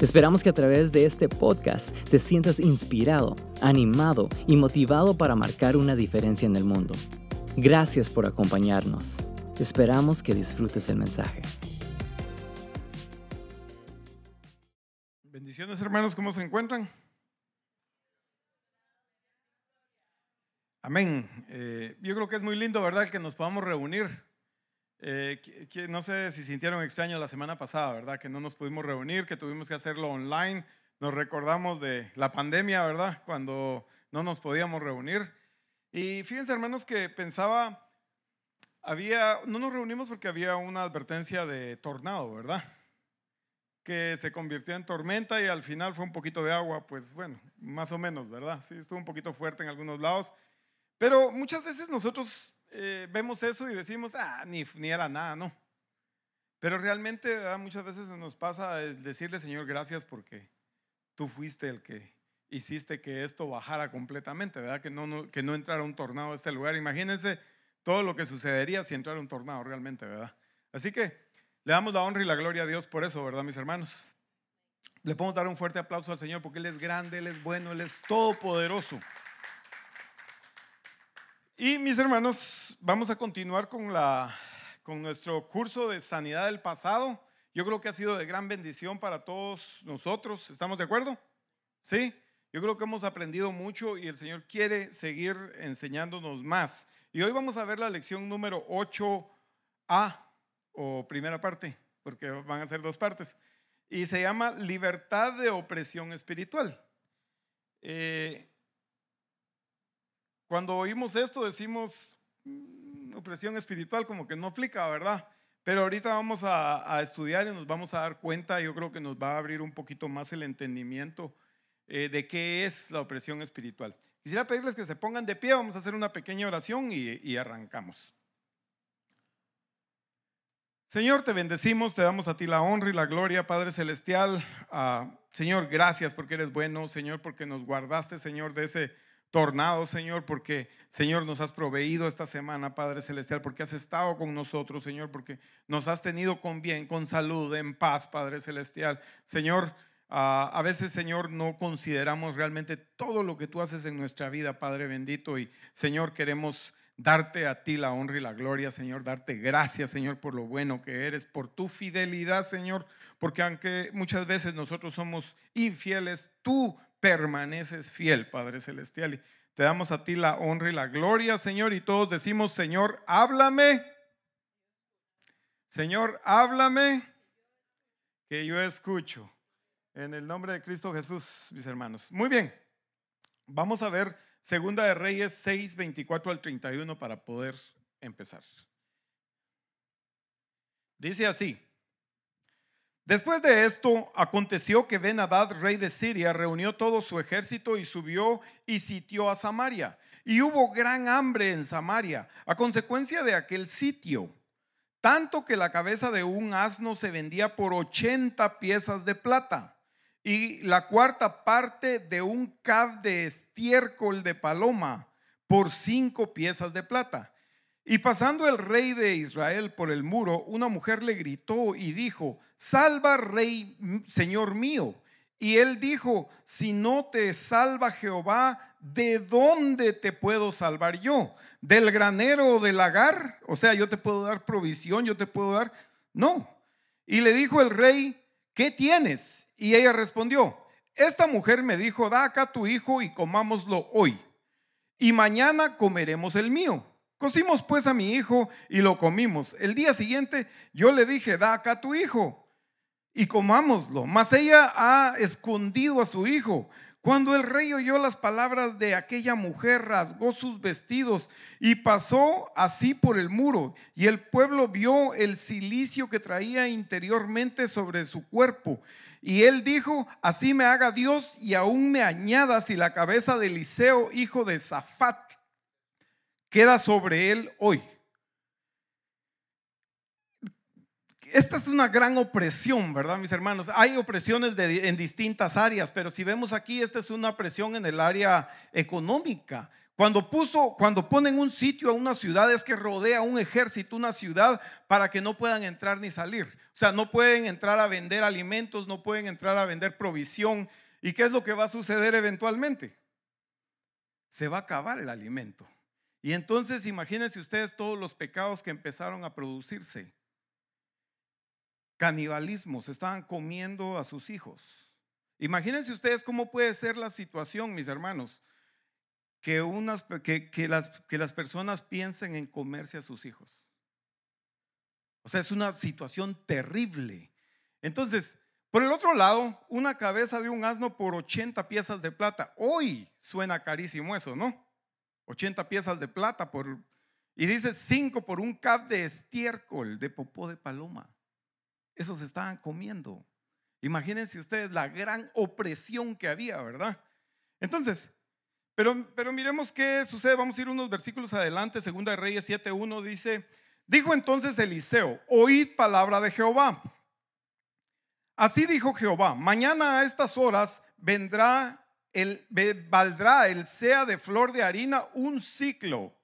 Esperamos que a través de este podcast te sientas inspirado, animado y motivado para marcar una diferencia en el mundo. Gracias por acompañarnos. Esperamos que disfrutes el mensaje. Bendiciones hermanos, ¿cómo se encuentran? Amén. Eh, yo creo que es muy lindo, ¿verdad?, que nos podamos reunir. Eh, no sé si sintieron extraño la semana pasada, ¿verdad? Que no nos pudimos reunir, que tuvimos que hacerlo online. Nos recordamos de la pandemia, ¿verdad? Cuando no nos podíamos reunir. Y fíjense, hermanos, que pensaba, había, no nos reunimos porque había una advertencia de tornado, ¿verdad? Que se convirtió en tormenta y al final fue un poquito de agua, pues bueno, más o menos, ¿verdad? Sí, estuvo un poquito fuerte en algunos lados. Pero muchas veces nosotros eh, vemos eso y decimos, ah, ni, ni era nada, no. Pero realmente muchas veces nos pasa decirle, Señor, gracias porque tú fuiste el que hiciste que esto bajara completamente, ¿verdad? Que no, que no entrara un tornado a este lugar. Imagínense todo lo que sucedería si entrara un tornado realmente, ¿verdad? Así que le damos la honra y la gloria a Dios por eso, ¿verdad, mis hermanos? Le podemos dar un fuerte aplauso al Señor porque Él es grande, Él es bueno, Él es todopoderoso. Y mis hermanos, vamos a continuar con, la, con nuestro curso de sanidad del pasado. Yo creo que ha sido de gran bendición para todos nosotros. ¿Estamos de acuerdo? Sí. Yo creo que hemos aprendido mucho y el Señor quiere seguir enseñándonos más. Y hoy vamos a ver la lección número 8A o primera parte, porque van a ser dos partes. Y se llama libertad de opresión espiritual. Eh, cuando oímos esto decimos, mm, opresión espiritual como que no aplica, ¿verdad? Pero ahorita vamos a, estudiar y nos vamos a dar cuenta, yo creo que nos va a abrir un poquito más el entendimiento eh, de qué es la opresión espiritual. Quisiera pedirles que se pongan de pie, vamos a hacer una pequeña oración y, arrancamos. Señor, te bendecimos, te damos a ti la honra y la gloria, Padre Celestial. Ah, Señor, gracias porque eres bueno, Señor, porque nos guardaste, Señor, de ese tornado, Señor, porque, Señor, nos has proveído esta semana, Padre Celestial, porque has estado con nosotros, Señor, porque nos has tenido con bien, con salud, en paz, Padre Celestial. Señor, ah, a veces, Señor, no consideramos realmente todo lo que tú haces en nuestra vida, Padre bendito, y, Señor, queremos darte a ti la honra y la gloria, Señor, darte gracias, Señor, por lo bueno que eres, por tu fidelidad, Señor, porque aunque muchas veces nosotros somos infieles, tú permaneces fiel, Padre Celestial. Y te damos a ti la honra y la gloria, Señor, y todos decimos, Señor, háblame. Señor, háblame, que yo escucho. En el nombre de Cristo Jesús, mis hermanos. Muy bien, vamos a ver Segunda de Reyes 6, 24 al 31 para poder empezar. Dice así. Después de esto, aconteció que ben rey de Siria, reunió todo su ejército y subió y sitió a Samaria. Y hubo gran hambre en Samaria a consecuencia de aquel sitio, tanto que la cabeza de un asno se vendía por 80 piezas de plata y la cuarta parte de un cab de estiércol de paloma por cinco piezas de plata. Y pasando el rey de Israel por el muro, una mujer le gritó y dijo, salva rey, señor mío. Y él dijo, si no te salva Jehová, ¿de dónde te puedo salvar yo? ¿Del granero o del lagar? O sea, yo te puedo dar provisión, yo te puedo dar... No. Y le dijo el rey, ¿qué tienes? Y ella respondió, esta mujer me dijo, da acá tu hijo y comámoslo hoy. Y mañana comeremos el mío. Cocimos pues a mi hijo y lo comimos. El día siguiente yo le dije, da acá tu hijo y comámoslo. Mas ella ha escondido a su hijo. Cuando el rey oyó las palabras de aquella mujer, rasgó sus vestidos y pasó así por el muro. Y el pueblo vio el silicio que traía interiormente sobre su cuerpo. Y él dijo, así me haga Dios y aún me añada si la cabeza de Eliseo, hijo de Zafat, queda sobre él hoy. Esta es una gran opresión, ¿verdad, mis hermanos? Hay opresiones en distintas áreas, pero si vemos aquí, esta es una presión en el área económica. Cuando puso, cuando ponen un sitio a una ciudad es que rodea un ejército, una ciudad, para que no puedan entrar ni salir. O sea, no pueden entrar a vender alimentos, no pueden entrar a vender provisión. ¿Y qué es lo que va a suceder eventualmente? Se va a acabar el alimento. Y entonces imagínense ustedes todos los pecados que empezaron a producirse canibalismo, se estaban comiendo a sus hijos. Imagínense ustedes cómo puede ser la situación, mis hermanos, que, unas, que, que, las, que las personas piensen en comerse a sus hijos. O sea, es una situación terrible. Entonces, por el otro lado, una cabeza de un asno por 80 piezas de plata. Hoy suena carísimo eso, ¿no? 80 piezas de plata por... Y dice 5 por un cap de estiércol, de popó de paloma. Esos estaban comiendo. Imagínense ustedes la gran opresión que había, ¿verdad? Entonces, pero, pero miremos qué sucede. Vamos a ir unos versículos adelante. Segunda de Reyes 7.1 dice, dijo entonces Eliseo, oíd palabra de Jehová. Así dijo Jehová, mañana a estas horas vendrá el, valdrá el sea de flor de harina un ciclo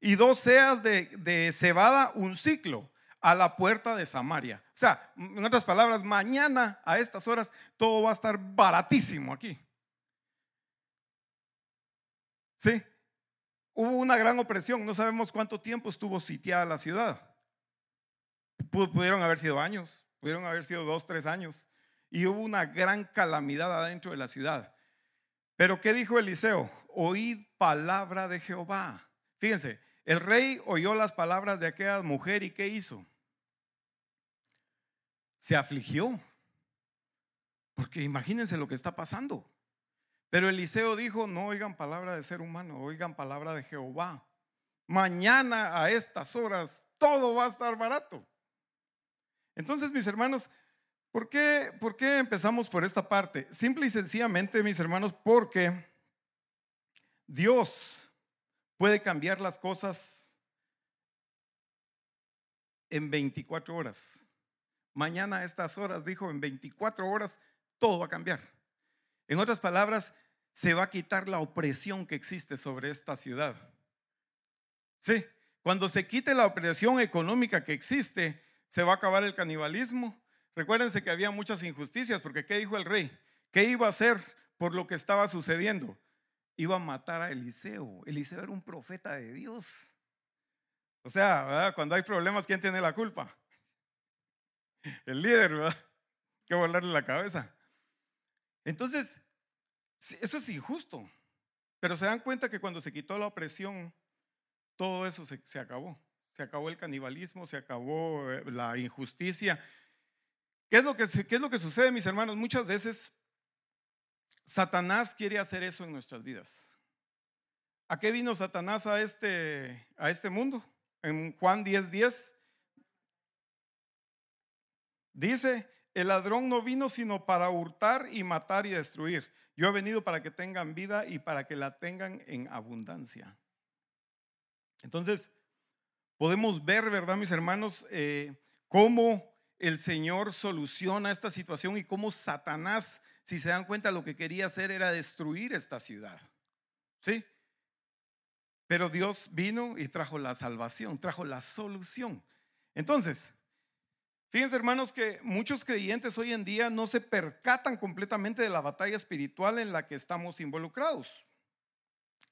y dos seas de, de cebada un ciclo a la puerta de Samaria. O sea, en otras palabras, mañana a estas horas todo va a estar baratísimo aquí. Sí, hubo una gran opresión, no sabemos cuánto tiempo estuvo sitiada la ciudad. Pudieron haber sido años, pudieron haber sido dos, tres años. Y hubo una gran calamidad adentro de la ciudad. Pero ¿qué dijo Eliseo? Oíd palabra de Jehová. Fíjense, el rey oyó las palabras de aquella mujer y ¿qué hizo? se afligió. Porque imagínense lo que está pasando. Pero Eliseo dijo, no oigan palabra de ser humano, oigan palabra de Jehová. Mañana a estas horas todo va a estar barato. Entonces, mis hermanos, ¿por qué, ¿por qué empezamos por esta parte? Simple y sencillamente, mis hermanos, porque Dios puede cambiar las cosas en 24 horas. Mañana a estas horas, dijo, en 24 horas todo va a cambiar. En otras palabras, se va a quitar la opresión que existe sobre esta ciudad. Sí, cuando se quite la opresión económica que existe, se va a acabar el canibalismo. Recuérdense que había muchas injusticias, porque ¿qué dijo el rey? ¿Qué iba a hacer por lo que estaba sucediendo? Iba a matar a Eliseo. Eliseo era un profeta de Dios. O sea, cuando hay problemas, ¿quién tiene la culpa? el líder, ¿verdad? Que volarle la cabeza. Entonces, eso es injusto. Pero se dan cuenta que cuando se quitó la opresión, todo eso se, acabó. Se acabó el canibalismo, se acabó eh, la injusticia. ¿Qué es, lo que, ¿Qué es lo que sucede, mis hermanos? Muchas veces Satanás quiere hacer eso en nuestras vidas. ¿A qué vino Satanás a este, a este mundo? En Juan 10:10 10, Dice, el ladrón no vino sino para hurtar y matar y destruir. Yo he venido para que tengan vida y para que la tengan en abundancia. Entonces, podemos ver, ¿verdad, mis hermanos? Eh, cómo el Señor soluciona esta situación y cómo Satanás, si se dan cuenta, lo que quería hacer era destruir esta ciudad. ¿Sí? Pero Dios vino y trajo la salvación, trajo la solución. Entonces, Fíjense hermanos que muchos creyentes hoy en día no se percatan completamente de la batalla espiritual en la que estamos involucrados.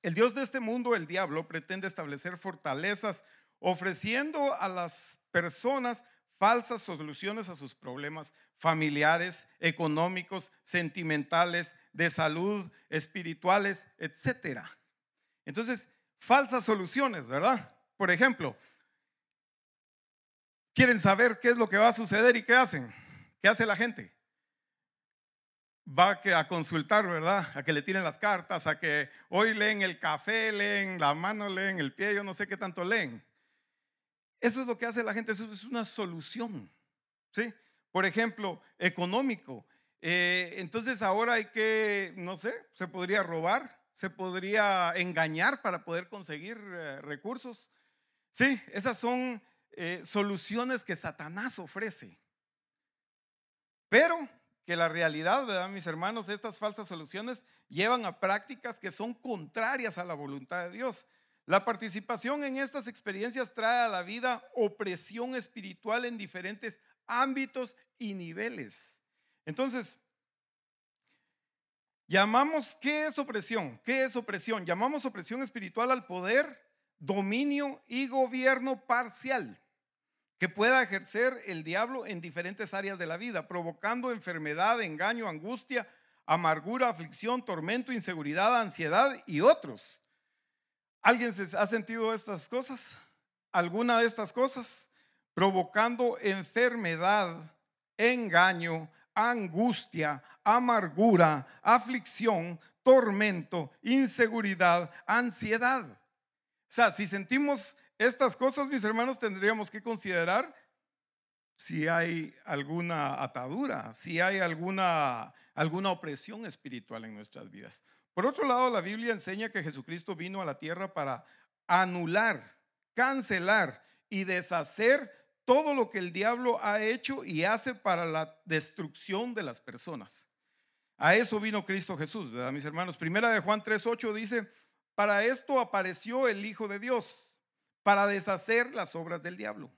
El Dios de este mundo, el diablo, pretende establecer fortalezas ofreciendo a las personas falsas soluciones a sus problemas familiares, económicos, sentimentales, de salud, espirituales, etc. Entonces, falsas soluciones, ¿verdad? Por ejemplo, quieren saber qué es lo que va a suceder y qué hacen. ¿Qué hace la gente? Va a consultar, ¿verdad? A que le tiren las cartas, a que hoy leen el café, leen la mano, leen el pie, yo no sé qué tanto leen. Eso es lo que hace la gente, eso es una solución. ¿Sí? Por ejemplo, económico. Eh, entonces ahora hay que, no sé, se podría robar se podría engañar para poder conseguir eh, recursos. Sí, esas son eh, soluciones que Satanás ofrece. Pero que la realidad, ¿verdad, mis hermanos? Estas falsas soluciones llevan a prácticas que son contrarias a la voluntad de Dios. La participación en estas experiencias trae a la vida opresión espiritual en diferentes ámbitos y niveles. Entonces, llamamos, ¿qué es opresión? ¿Qué es opresión? Llamamos opresión espiritual al poder, dominio y gobierno parcial que pueda ejercer el diablo en diferentes áreas de la vida, provocando enfermedad, engaño, angustia, amargura, aflicción, tormento, inseguridad, ansiedad y otros. ¿Alguien se ha sentido estas cosas? ¿Alguna de estas cosas? Provocando enfermedad, engaño, angustia, amargura, aflicción, tormento, inseguridad, ansiedad. O sea, si sentimos estas cosas, mis hermanos, tendríamos que considerar si hay alguna atadura, si hay alguna, alguna opresión espiritual en nuestras vidas. Por otro lado, la Biblia enseña que Jesucristo vino a la tierra para anular, cancelar y deshacer todo lo que el diablo ha hecho y hace para la destrucción de las personas. A eso vino Cristo Jesús, ¿verdad, mis hermanos? Primera de Juan 3:8 dice, "Para esto apareció el Hijo de Dios." para deshacer las obras del diablo.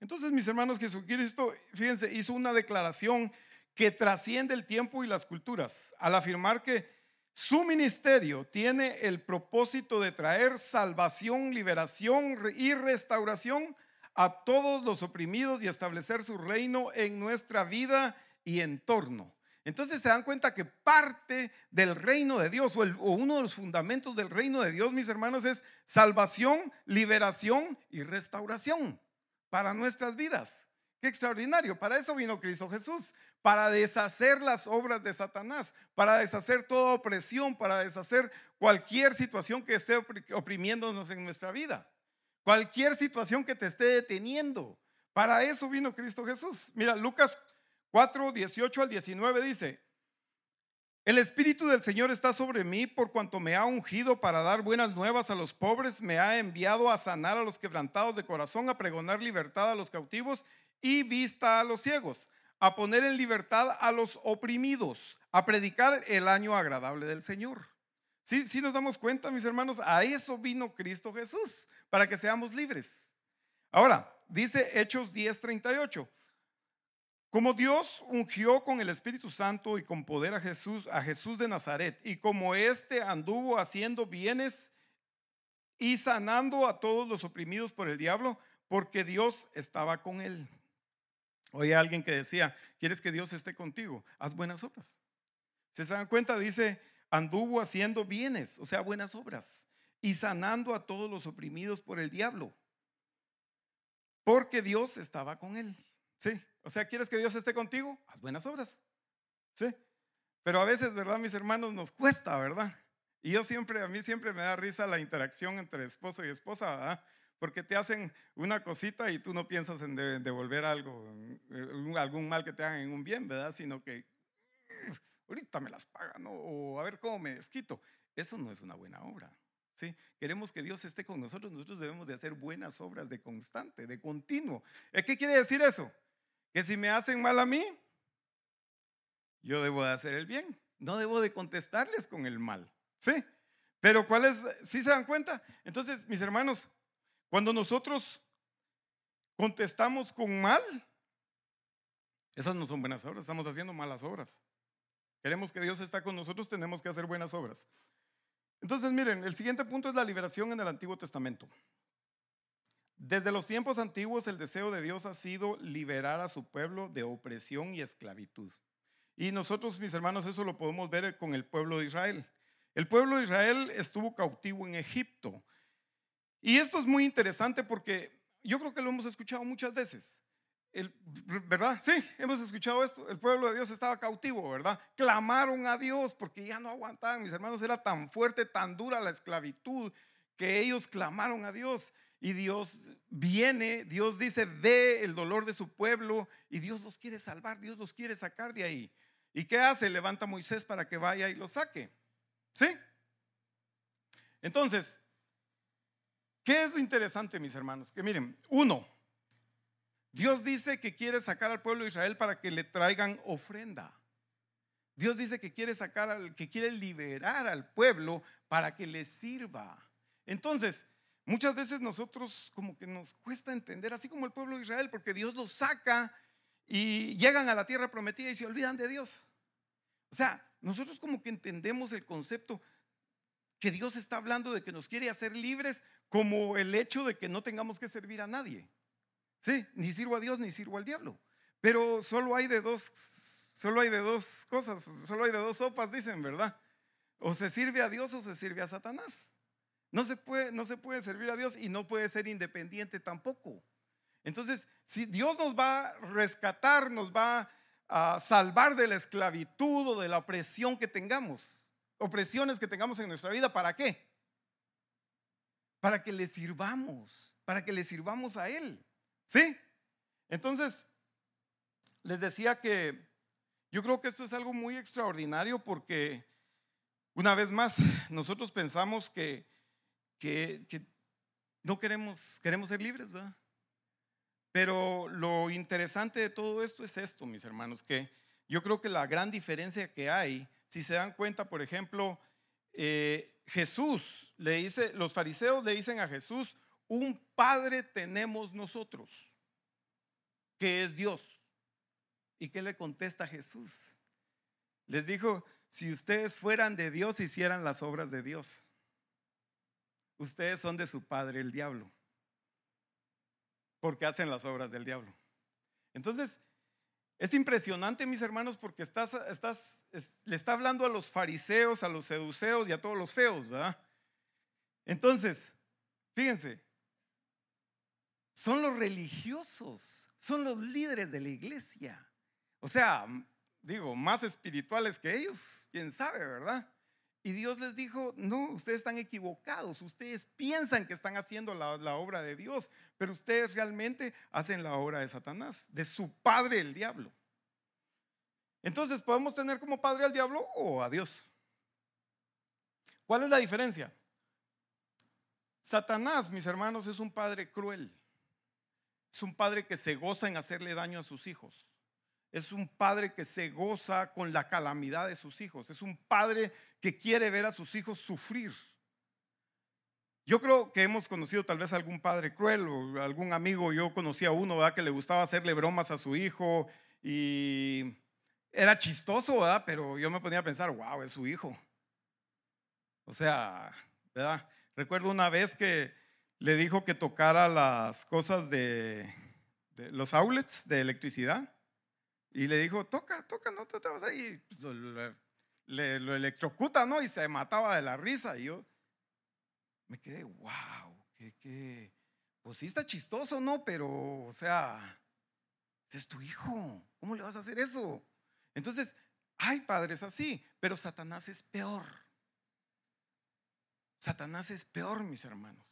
Entonces, mis hermanos, Jesucristo, fíjense, hizo una declaración que trasciende el tiempo y las culturas al afirmar que su ministerio tiene el propósito de traer salvación, liberación y restauración a todos los oprimidos y establecer su reino en nuestra vida y entorno. Entonces se dan cuenta que parte del reino de Dios o, uno de los fundamentos del reino de Dios, mis hermanos, es salvación, liberación y restauración para nuestras vidas. Qué extraordinario. Para eso vino Cristo Jesús, para deshacer las obras de Satanás, para deshacer toda opresión, para deshacer cualquier situación que esté oprimiéndonos en nuestra vida, cualquier situación que te esté deteniendo. Para eso vino Cristo Jesús. Mira, Lucas 4, 18 al 19 dice, el Espíritu del Señor está sobre mí por cuanto me ha ungido para dar buenas nuevas a los pobres, me ha enviado a sanar a los quebrantados de corazón, a pregonar libertad a los cautivos y vista a los ciegos, a poner en libertad a los oprimidos, a predicar el año agradable del Señor. Sí, sí nos damos cuenta, mis hermanos, a eso vino Cristo Jesús, para que seamos libres. Ahora, dice Hechos 10:38. Como Dios ungió con el Espíritu Santo y con poder a Jesús, a Jesús de Nazaret, y como éste anduvo haciendo bienes y sanando a todos los oprimidos por el diablo, porque Dios estaba con él. Oye, alguien que decía, ¿quieres que Dios esté contigo? Haz buenas obras. ¿Se dan cuenta? Dice, anduvo haciendo bienes, o sea, buenas obras, y sanando a todos los oprimidos por el diablo, porque Dios estaba con él. Sí, o sea, ¿quieres que Dios esté contigo? Haz buenas obras. Sí. Pero a veces, ¿verdad, mis hermanos? Nos cuesta, ¿verdad? Y yo siempre, a mí siempre me da risa la interacción entre esposo y esposa, ¿verdad? Porque te hacen una cosita y tú no piensas en devolver algo, algún mal que te hagan en un bien, ¿verdad? Sino que ahorita me las pagan o a ver cómo me desquito. Eso no es una buena obra. ¿Sí? Queremos que Dios esté con nosotros, nosotros debemos de hacer buenas obras de constante, de continuo. ¿Qué quiere decir eso? que si me hacen mal a mí, yo debo de hacer el bien. No debo de contestarles con el mal. ¿Sí? Pero ¿cuál es? ¿Sí se dan cuenta? Entonces, mis hermanos, cuando nosotros contestamos con mal, esas no son buenas obras, estamos haciendo malas obras. Queremos que Dios está con nosotros, tenemos que hacer buenas obras. Entonces, miren, el siguiente punto es la liberación en el Antiguo Testamento. Desde los tiempos antiguos el deseo de Dios ha sido liberar a su pueblo de opresión y esclavitud. Y nosotros, mis hermanos, eso lo podemos ver con el pueblo de Israel. El pueblo de Israel estuvo cautivo en Egipto. Y esto es muy interesante porque yo creo que lo hemos escuchado muchas veces. ¿Verdad? Sí, hemos escuchado esto. El pueblo de Dios estaba cautivo, ¿verdad? Clamaron a Dios porque ya no aguantaban, mis hermanos. Era tan fuerte, tan dura la esclavitud que ellos clamaron a Dios. Y Dios viene, Dios dice, ve el dolor de su pueblo y Dios los quiere salvar, Dios los quiere sacar de ahí. ¿Y qué hace? Levanta a Moisés para que vaya y lo saque. ¿Sí? Entonces, ¿qué es lo interesante, mis hermanos? Que miren, uno, Dios dice que quiere sacar al pueblo de Israel para que le traigan ofrenda. Dios dice que quiere sacar al, que quiere liberar al pueblo para que le sirva. Entonces, muchas veces nosotros como que nos cuesta entender, así como el pueblo de Israel, porque Dios los saca y llegan a la tierra prometida y se olvidan de Dios. O sea, nosotros como que entendemos el concepto que Dios está hablando de que nos quiere hacer libres como el hecho de que no tengamos que servir a nadie. Sí, ni sirvo a Dios ni sirvo al diablo. Pero solo hay de dos, solo hay de dos cosas, solo hay de dos sopas, dicen, ¿verdad? O se sirve a Dios o se sirve a Satanás. No se puede, no se puede servir a Dios y no puede ser independiente tampoco. Entonces, si Dios nos va a rescatar, nos va a salvar de la esclavitud o de la opresión que tengamos, opresiones que tengamos en nuestra vida, ¿para qué? Para que le sirvamos, para que le sirvamos a Él. ¿Sí? Entonces, les decía que yo creo que esto es algo muy extraordinario porque, una vez más, nosotros pensamos que, que, no queremos, queremos ser libres, ¿verdad? Pero lo interesante de todo esto es esto, mis hermanos, que yo creo que la gran diferencia que hay si se dan cuenta, por ejemplo, eh, Jesús le dice, los fariseos le dicen a Jesús, un padre tenemos nosotros, que es Dios. ¿Y qué le contesta Jesús? Les dijo, si ustedes fueran de Dios, hicieran las obras de Dios. Ustedes son de su padre el diablo, porque hacen las obras del diablo. Entonces, es impresionante, mis hermanos, porque estás, estás, le está hablando a los fariseos, a los seduceos y a todos los feos, ¿verdad? Entonces, fíjense, son los religiosos, son los líderes de la iglesia. O sea, digo, más espirituales que ellos, quién sabe, ¿verdad? Y Dios les dijo, no, ustedes están equivocados, ustedes piensan que están haciendo la, obra de Dios, pero ustedes realmente hacen la obra de Satanás, de su padre el diablo. Entonces, ¿podemos tener como padre al diablo o a Dios? ¿Cuál es la diferencia? Satanás, mis hermanos, es un padre cruel. Es un padre que se goza en hacerle daño a sus hijos. Es un padre que se goza con la calamidad de sus hijos. Es un padre que quiere ver a sus hijos sufrir. Yo creo que hemos conocido tal vez algún padre cruel o algún amigo. Yo conocí a uno ¿verdad? que le gustaba hacerle bromas a su hijo y era chistoso, ¿verdad? Pero yo me ponía a pensar, wow, es su hijo. O sea, ¿verdad? Recuerdo una vez que le dijo que tocara las cosas de, de los outlets de electricidad y le dijo, toca, toca, no te, vas ahí. Pues, le, lo electrocuta, ¿no? Y se mataba de la risa. Y yo me quedé, wow, qué, qué. Pues sí está chistoso, ¿no? Pero, o sea, ese es tu hijo. ¿Cómo le vas a hacer eso? Entonces, hay padres así, pero Satanás es peor. Satanás es peor, mis hermanos.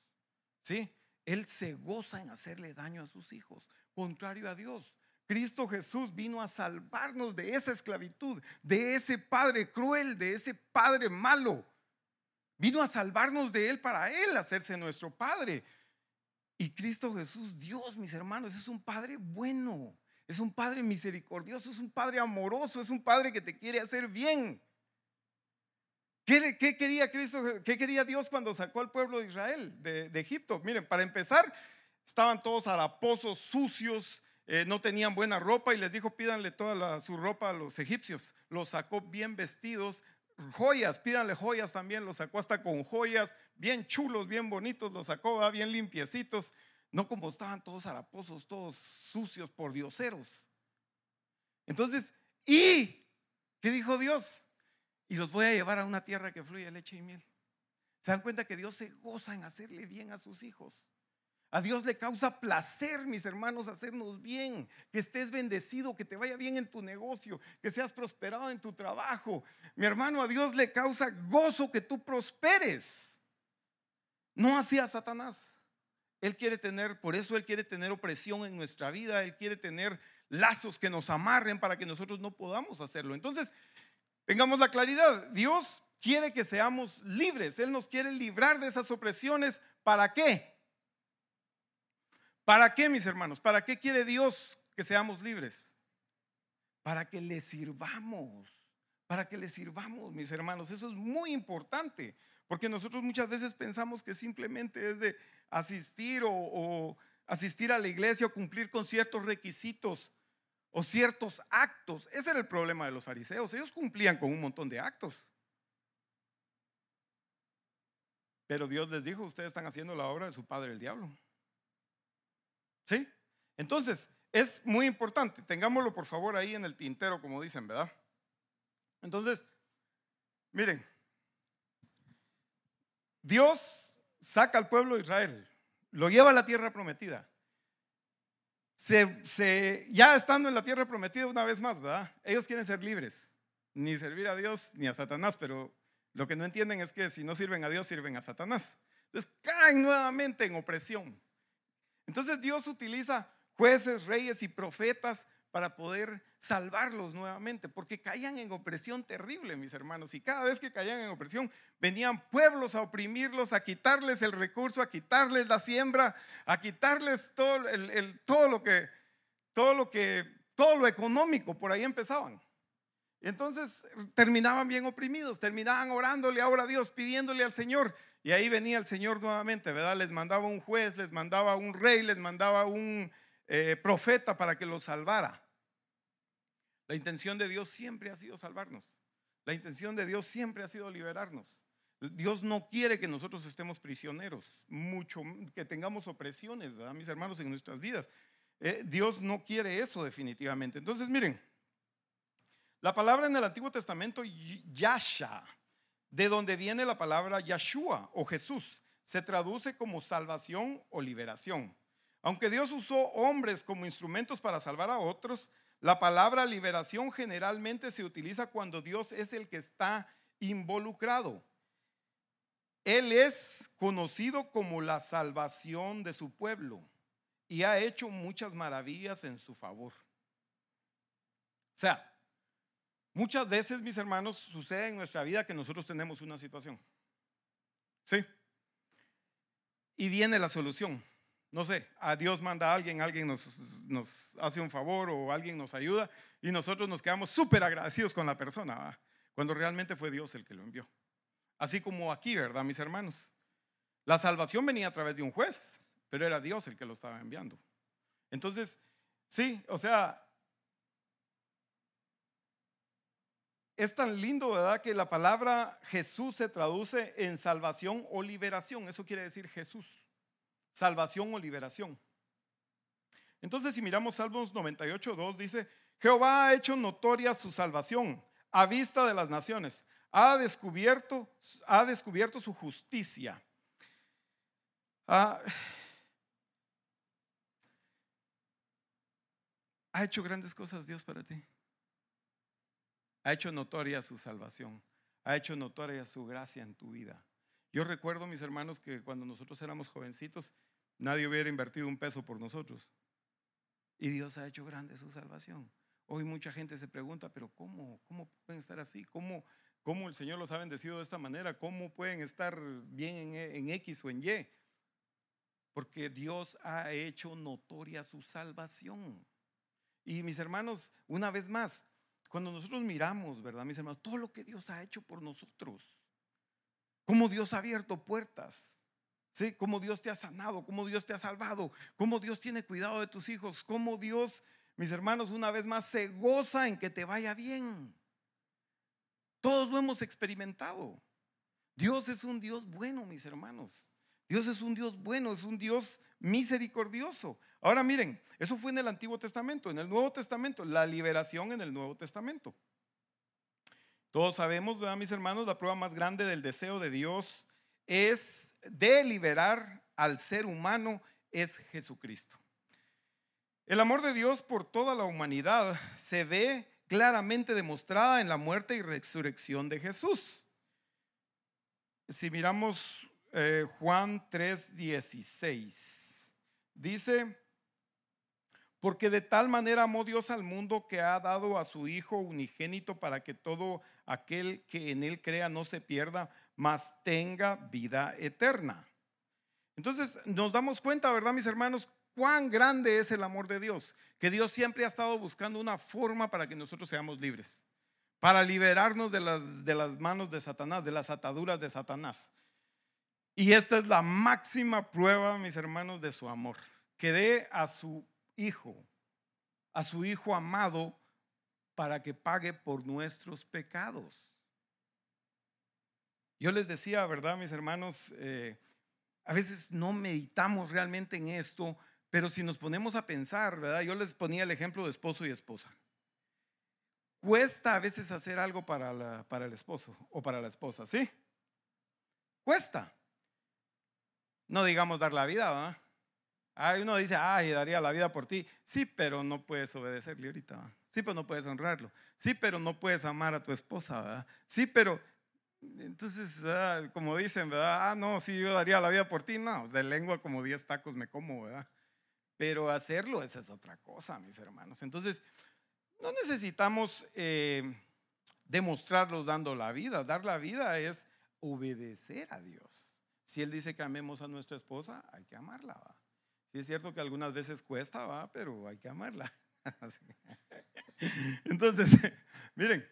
¿Sí? Él se goza en hacerle daño a sus hijos, contrario a Dios. Cristo Jesús vino a salvarnos de esa esclavitud, de ese padre cruel, de ese padre malo. Vino a salvarnos de él para él hacerse nuestro padre. Y Cristo Jesús, Dios, mis hermanos, es un padre bueno, es un padre misericordioso, es un padre amoroso, es un padre que te quiere hacer bien. ¿Qué, quería Cristo? ¿Qué quería Dios cuando sacó al pueblo de Israel de, de Egipto? Miren, para empezar, estaban todos haraposos, sucios, eh, no tenían buena ropa y les dijo pídanle toda su ropa a los egipcios. Los sacó bien vestidos, joyas, pídanle joyas también, los sacó hasta con joyas, bien chulos, bien bonitos, los sacó bien limpiecitos, no como estaban todos haraposos, todos sucios por dioseros. Entonces, ¿y qué dijo Dios? Y los voy a llevar a una tierra que fluye leche y miel. Se dan cuenta que Dios se goza en hacerle bien a sus hijos. A Dios le causa placer, mis hermanos, hacernos bien, que estés bendecido, que te vaya bien en tu negocio, que seas prosperado en tu trabajo. Mi hermano, a Dios le causa gozo que tú prosperes. No así a Satanás. Él quiere tener, por eso Él quiere tener opresión en nuestra vida, Él quiere tener lazos que nos amarren para que nosotros no podamos hacerlo. Entonces, tengamos la claridad, Dios quiere que seamos libres. Él nos quiere librar de esas opresiones. ¿Para qué? ¿Para qué, mis hermanos? ¿Para qué quiere Dios que seamos libres? Para que le sirvamos. Para que le sirvamos, mis hermanos. Eso es muy importante. Porque nosotros muchas veces pensamos que simplemente es de asistir o, asistir a la iglesia o cumplir con ciertos requisitos o ciertos actos. Ese era el problema de los fariseos. Ellos cumplían con un montón de actos. Pero Dios les dijo, ustedes están haciendo la obra de su padre el diablo. ¿Sí? Entonces, es muy importante. Tengámoslo por favor ahí en el tintero, como dicen, ¿verdad? Entonces, miren, Dios saca al pueblo de Israel, lo lleva a la tierra prometida. Se, ya estando en la tierra prometida una vez más, ¿verdad? Ellos quieren ser libres, ni servir a Dios ni a Satanás, pero lo que no entienden es que si no sirven a Dios, sirven a Satanás. Entonces caen nuevamente en opresión. Entonces Dios utiliza jueces, reyes y profetas para poder salvarlos nuevamente, porque caían en opresión terrible, mis hermanos, y cada vez que caían en opresión, venían pueblos a oprimirlos, a quitarles el recurso, a quitarles la siembra, a quitarles todo, lo que, todo lo económico, por ahí empezaban. Entonces terminaban bien oprimidos, terminaban orándole ahora a Dios, pidiéndole al Señor. Y ahí venía el Señor nuevamente, ¿verdad? Les mandaba un juez, les mandaba un rey, les mandaba un eh, profeta para que los salvara. La intención de Dios siempre ha sido salvarnos. La intención de Dios siempre ha sido liberarnos. Dios no quiere que nosotros estemos prisioneros, mucho que tengamos opresiones, ¿verdad? Mis hermanos, en nuestras vidas. Eh, Dios no quiere eso definitivamente. Entonces, miren, la palabra en el Antiguo Testamento, Yasha, de donde viene la palabra Yeshua o Jesús, se traduce como salvación o liberación. Aunque Dios usó hombres como instrumentos para salvar a otros, la palabra liberación generalmente se utiliza cuando Dios es el que está involucrado. Él es conocido como la salvación de su pueblo y ha hecho muchas maravillas en su favor. O sea, Muchas veces, mis hermanos, sucede en nuestra vida que nosotros tenemos una situación. ¿Sí? Y viene la solución. No sé, a Dios manda a alguien, alguien nos, hace un favor o alguien nos ayuda y nosotros nos quedamos súper agradecidos con la persona, cuando realmente fue Dios el que lo envió. Así como aquí, ¿verdad, mis hermanos? La salvación venía a través de un juez, pero era Dios el que lo estaba enviando. Entonces, sí, o sea, es tan lindo, ¿verdad? Que la palabra Jesús se traduce en salvación o liberación. Eso quiere decir Jesús. Salvación o liberación. Entonces, si miramos Salmos 98, 2, dice, Jehová ha hecho notoria su salvación a vista de las naciones. Ha descubierto, ha descubierto su justicia. ha hecho grandes cosas Dios para ti ha hecho notoria su salvación, ha hecho notoria su gracia en tu vida. Yo recuerdo, mis hermanos, que cuando nosotros éramos jovencitos, nadie hubiera invertido un peso por nosotros. Y Dios ha hecho grande su salvación. Hoy mucha gente se pregunta, pero ¿cómo? ¿Cómo pueden estar así? ¿Cómo, cómo el Señor los ha bendecido de esta manera? ¿Cómo pueden estar bien en, en X o en Y? Porque Dios ha hecho notoria su salvación. Y mis hermanos, una vez más, cuando nosotros miramos, ¿verdad, mis hermanos? Todo lo que Dios ha hecho por nosotros. Cómo Dios ha abierto puertas. ¿Sí? Cómo Dios te ha sanado, cómo Dios te ha salvado, cómo Dios tiene cuidado de tus hijos, cómo Dios, mis hermanos, una vez más se goza en que te vaya bien. Todos lo hemos experimentado. Dios es un Dios bueno, mis hermanos. Dios es un Dios bueno, es un Dios misericordioso. Ahora miren, eso fue en el Antiguo Testamento, en el Nuevo Testamento, la liberación en el Nuevo Testamento. Todos sabemos, ¿verdad, mis hermanos? La prueba más grande del deseo de Dios es de liberar al ser humano es Jesucristo. El amor de Dios por toda la humanidad se ve claramente demostrada en la muerte y resurrección de Jesús. Si miramos eh, Juan 3:16. Dice, Porque de tal manera amó Dios al mundo que ha dado a su Hijo unigénito para que todo aquel que en él crea no se pierda, mas tenga vida eterna. Entonces nos damos cuenta, ¿verdad, mis hermanos? Cuán grande es el amor de Dios, que Dios siempre ha estado buscando una forma para que nosotros seamos libres, para liberarnos de las, de las manos de Satanás, de las ataduras de Satanás. Y esta es la máxima prueba, mis hermanos, de su amor, que dé a su Hijo, a su Hijo amado, para que pague por nuestros pecados. Yo les decía, ¿verdad, mis hermanos? Eh, a veces no meditamos realmente en esto, pero si nos ponemos a pensar, ¿verdad? Yo les ponía el ejemplo de esposo y esposa. Cuesta a veces hacer algo para, para el esposo o para la esposa, ¿sí? Cuesta. No digamos dar la vida, ¿verdad? Uno dice, ay, daría la vida por ti. Sí, pero no puedes obedecerle ahorita. Sí, pero no puedes honrarlo. Sí, pero no puedes amar a tu esposa, ¿verdad? Sí, pero entonces, como dicen, ¿verdad? Ah, no, sí, yo daría la vida por ti. No, de lengua como 10 tacos me como, ¿verdad? Pero hacerlo, esa es otra cosa, mis hermanos. Entonces, no necesitamos eh, demostrarlos dando la vida. Dar la vida es obedecer a Dios. Si Él dice que amemos a nuestra esposa, hay que amarla. ¿va? Sí es cierto que algunas veces cuesta, ¿va? pero hay que amarla. Entonces, miren,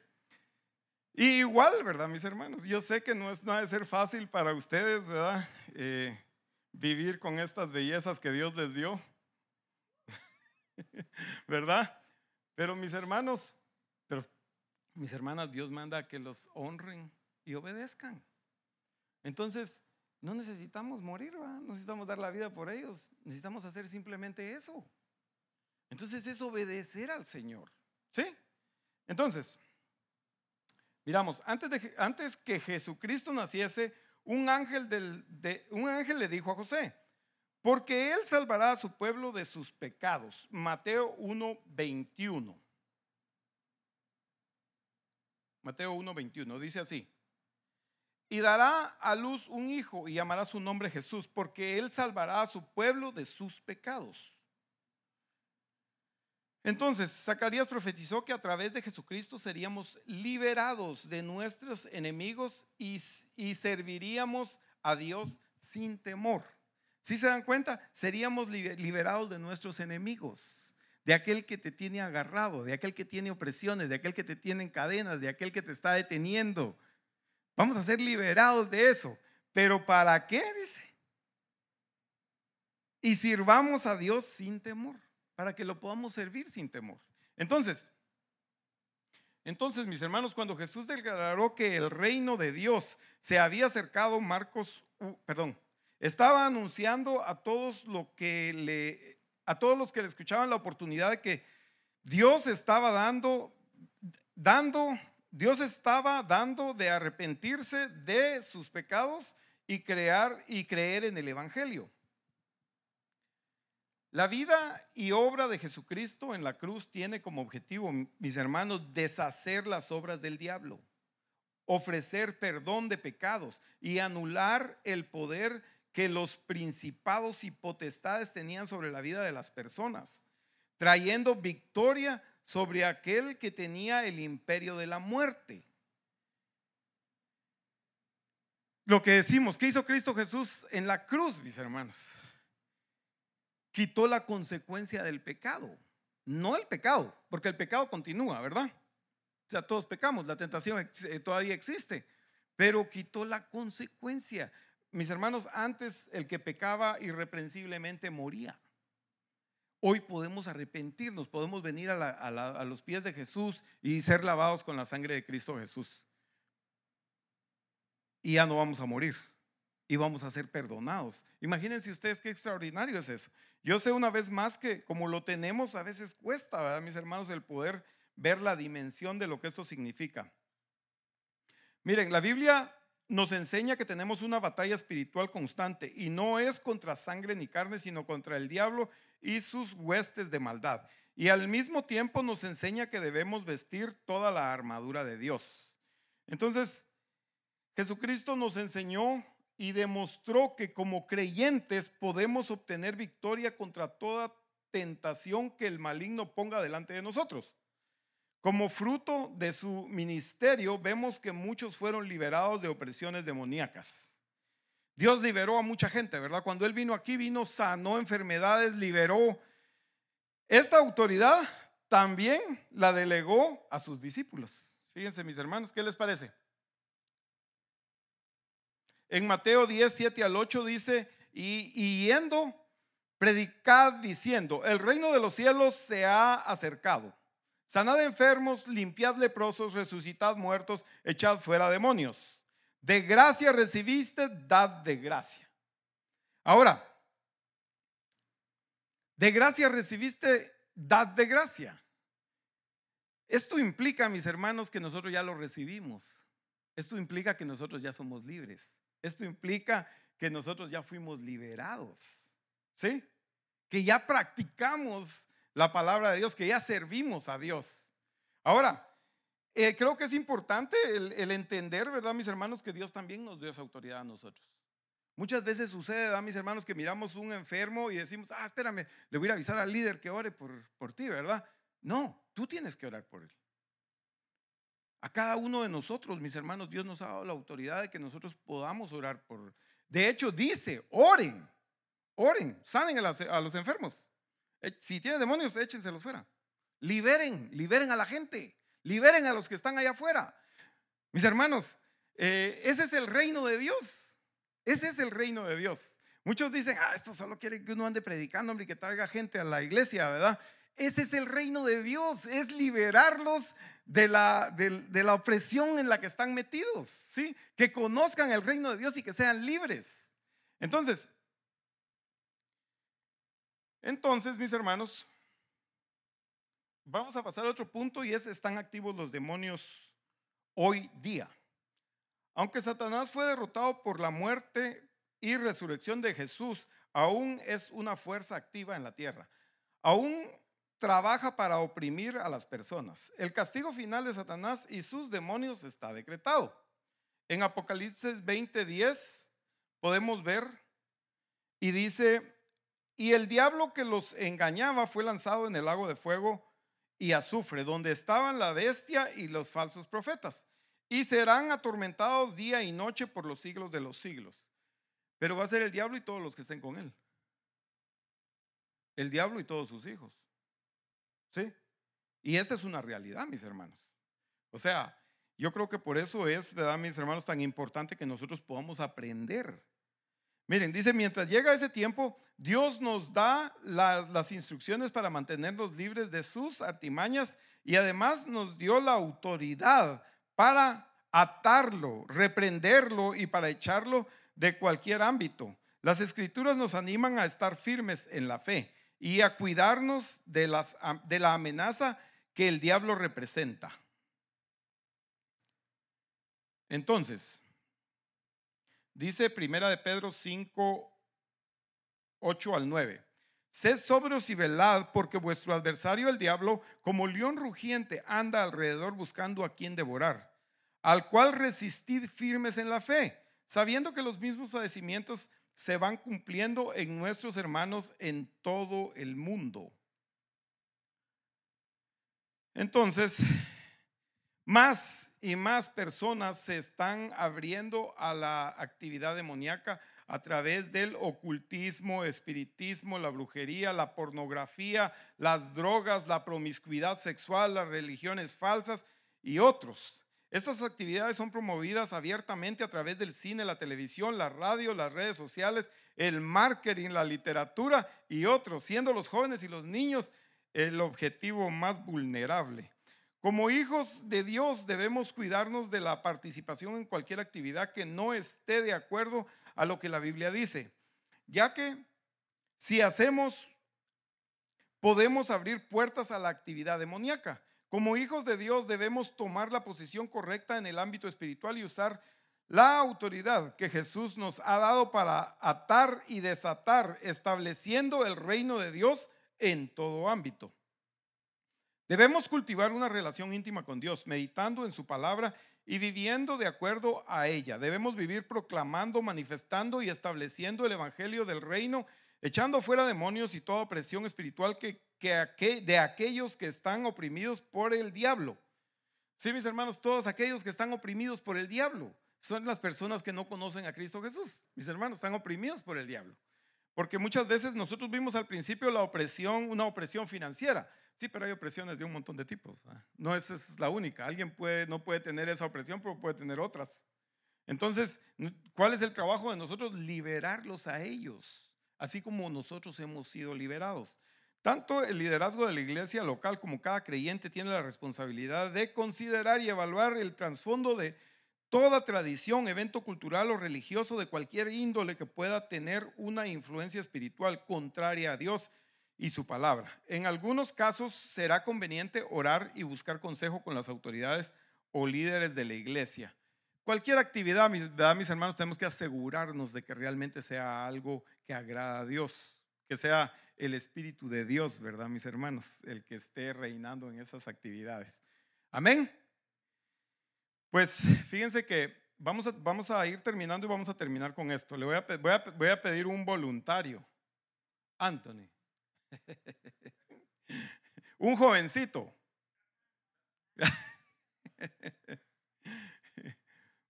igual, ¿verdad, mis hermanos? Yo sé que no es de ser fácil para ustedes, ¿verdad? Eh, vivir con estas bellezas que Dios les dio. ¿verdad? Pero mis hermanos, pero mis hermanas, Dios manda que los honren y obedezcan. Entonces, no necesitamos morir, no necesitamos dar la vida por ellos, necesitamos hacer simplemente eso. Entonces es obedecer al Señor. ¿Sí? Entonces, miramos, antes, de, antes que Jesucristo naciese, un ángel, del, de, un ángel le dijo a José, porque él salvará a su pueblo de sus pecados. Mateo 1:21. Mateo 1:21 dice así. Y dará a luz un hijo y llamará su nombre Jesús, porque él salvará a su pueblo de sus pecados. Entonces, Zacarías profetizó que a través de Jesucristo seríamos liberados de nuestros enemigos y, y serviríamos a Dios sin temor. Si se dan cuenta, seríamos liberados de nuestros enemigos, de aquel que te tiene agarrado, de aquel que tiene opresiones, de aquel que te tiene en cadenas, de aquel que te está deteniendo. Vamos a ser liberados de eso. Pero ¿para qué? Dice. Y sirvamos a Dios sin temor, para que lo podamos servir sin temor. Entonces, entonces, mis hermanos, cuando Jesús declaró que el reino de Dios se había acercado, Marcos, perdón, estaba anunciando a todos, lo que le, a todos los que le escuchaban la oportunidad de que Dios estaba dando, dando, Dios estaba dando de arrepentirse de sus pecados y crear y creer en el Evangelio. La vida y obra de Jesucristo en la cruz tiene como objetivo, mis hermanos, deshacer las obras del diablo, ofrecer perdón de pecados y anular el poder que los principados y potestades tenían sobre la vida de las personas, trayendo victoria sobre aquel que tenía el imperio de la muerte. Lo que decimos, ¿qué hizo Cristo Jesús en la cruz, mis hermanos? Quitó la consecuencia del pecado, no el pecado, porque el pecado continúa, ¿verdad? O sea, todos pecamos, la tentación todavía existe, pero quitó la consecuencia. Mis hermanos, antes el que pecaba irreprensiblemente moría. Hoy podemos arrepentirnos, podemos venir a, los pies de Jesús y ser lavados con la sangre de Cristo Jesús. Y ya no vamos a morir y vamos a ser perdonados. Imagínense ustedes qué extraordinario es eso. Yo sé una vez más que como lo tenemos, a veces cuesta, ¿verdad, mis hermanos, el poder ver la dimensión de lo que esto significa. Miren, la Biblia nos enseña que tenemos una batalla espiritual constante y no es contra sangre ni carne, sino contra el diablo y sus huestes de maldad. Y al mismo tiempo nos enseña que debemos vestir toda la armadura de Dios. Entonces, Jesucristo nos enseñó y demostró que como creyentes podemos obtener victoria contra toda tentación que el maligno ponga delante de nosotros. Como fruto de su ministerio, vemos que muchos fueron liberados de opresiones demoníacas. Dios liberó a mucha gente, ¿verdad? Cuando Él vino aquí, vino, sanó enfermedades, liberó. Esta autoridad también la delegó a sus discípulos. Fíjense, mis hermanos, ¿qué les parece? En Mateo 10, 7 al 8 dice, y, yendo, predicad diciendo, el reino de los cielos se ha acercado. Sanad enfermos, limpiad leprosos, resucitad muertos, echad fuera demonios. De gracia recibiste, dad de gracia. Ahora, de gracia recibiste, dad de gracia. Esto implica, mis hermanos, que nosotros ya lo recibimos. Esto implica que nosotros ya somos libres. Esto implica que nosotros ya fuimos liberados. ¿Sí? Que ya practicamos la palabra de Dios, que ya servimos a Dios. Ahora, eh, creo que es importante el, entender, ¿verdad, mis hermanos, que Dios también nos dio esa autoridad a nosotros. Muchas veces sucede, ¿verdad, mis hermanos, que miramos un enfermo y decimos, ah, espérame, le voy a avisar al líder que ore por, por ti, ¿verdad? No, tú tienes que orar por él. A cada uno de nosotros, mis hermanos, Dios nos ha dado la autoridad de que nosotros podamos orar por. De hecho, dice, oren, oren, sanen a los enfermos. Eh, si tienen demonios, échenselos fuera. Liberen, liberen a la gente, liberen a los que están allá afuera. Mis hermanos, eh, ese es el reino de Dios. Ese es el reino de Dios. Muchos dicen, ah, esto solo quiere que uno ande predicando, y que traiga gente a la iglesia, ¿verdad? Ese es el reino de Dios, es liberarlos de la, de la opresión en la que están metidos, ¿sí? Que conozcan el reino de Dios y que sean libres. Entonces, entonces, mis hermanos, vamos a pasar a otro punto y es, están activos los demonios hoy día. Aunque Satanás fue derrotado por la muerte y resurrección de Jesús, aún es una fuerza activa en la tierra. Aún trabaja para oprimir a las personas. El castigo final de Satanás y sus demonios está decretado. En Apocalipsis 20:10 podemos ver y dice, y el diablo que los engañaba fue lanzado en el lago de fuego y azufre, donde estaban la bestia y los falsos profetas. Y serán atormentados día y noche por los siglos de los siglos. Pero va a ser el diablo y todos los que estén con él. El diablo y todos sus hijos. ¿Sí? Y esta es una realidad, mis hermanos. O sea, yo creo que por eso es, ¿verdad, mis hermanos, tan importante que nosotros podamos aprender Miren, dice, mientras llega ese tiempo, Dios nos da las, instrucciones para mantenernos libres de sus artimañas y además nos dio la autoridad para atarlo, reprenderlo y para echarlo de cualquier ámbito. Las escrituras nos animan a estar firmes en la fe y a cuidarnos de, las, de la amenaza que el diablo representa. Entonces, Dice Primera de Pedro 5, 8 al 9. Sed sobrios y velad, porque vuestro adversario el diablo, como león rugiente, anda alrededor buscando a quien devorar, al cual resistid firmes en la fe, sabiendo que los mismos padecimientos se van cumpliendo en nuestros hermanos en todo el mundo. Entonces, más y más personas se están abriendo a la actividad demoníaca a través del ocultismo, espiritismo, la brujería, la pornografía, las drogas, la promiscuidad sexual, las religiones falsas y otros. Estas actividades son promovidas abiertamente a través del cine, la televisión, la radio, las redes sociales, el marketing, la literatura y otros, siendo los jóvenes y los niños el objetivo más vulnerable. Como hijos de Dios debemos cuidarnos de la participación en cualquier actividad que no esté de acuerdo a lo que la Biblia dice, ya que si hacemos, podemos abrir puertas a la actividad demoníaca. Como hijos de Dios debemos tomar la posición correcta en el ámbito espiritual y usar la autoridad que Jesús nos ha dado para atar y desatar, estableciendo el reino de Dios en todo ámbito. Debemos cultivar una relación íntima con Dios, meditando en su palabra y viviendo de acuerdo a ella. Debemos vivir proclamando, manifestando y estableciendo el Evangelio del reino, echando fuera demonios y toda opresión espiritual que, de aquellos que están oprimidos por el diablo. Sí, mis hermanos, todos aquellos que están oprimidos por el diablo son las personas que no conocen a Cristo Jesús. Mis hermanos están oprimidos por el diablo. Porque muchas veces nosotros vimos al principio la opresión, una opresión financiera. Sí, pero hay opresiones de un montón de tipos. No esa es la única. Alguien puede, no puede tener esa opresión, pero puede tener otras. Entonces, ¿cuál es el trabajo de nosotros? Liberarlos a ellos, así como nosotros hemos sido liberados. Tanto el liderazgo de la iglesia local como cada creyente tiene la responsabilidad de considerar y evaluar el trasfondo de toda tradición, evento cultural o religioso de cualquier índole que pueda tener una influencia espiritual contraria a Dios y su palabra. En algunos casos será conveniente orar y buscar consejo con las autoridades o líderes de la iglesia. Cualquier actividad, mis, mis hermanos, tenemos que asegurarnos de que realmente sea algo que agrada a Dios, que sea el Espíritu de Dios, ¿verdad, mis hermanos? El que esté reinando en esas actividades. Amén. Pues fíjense que vamos a, vamos a ir terminando y vamos a terminar con esto. Le voy a, voy a, voy a pedir un voluntario. Anthony. un jovencito.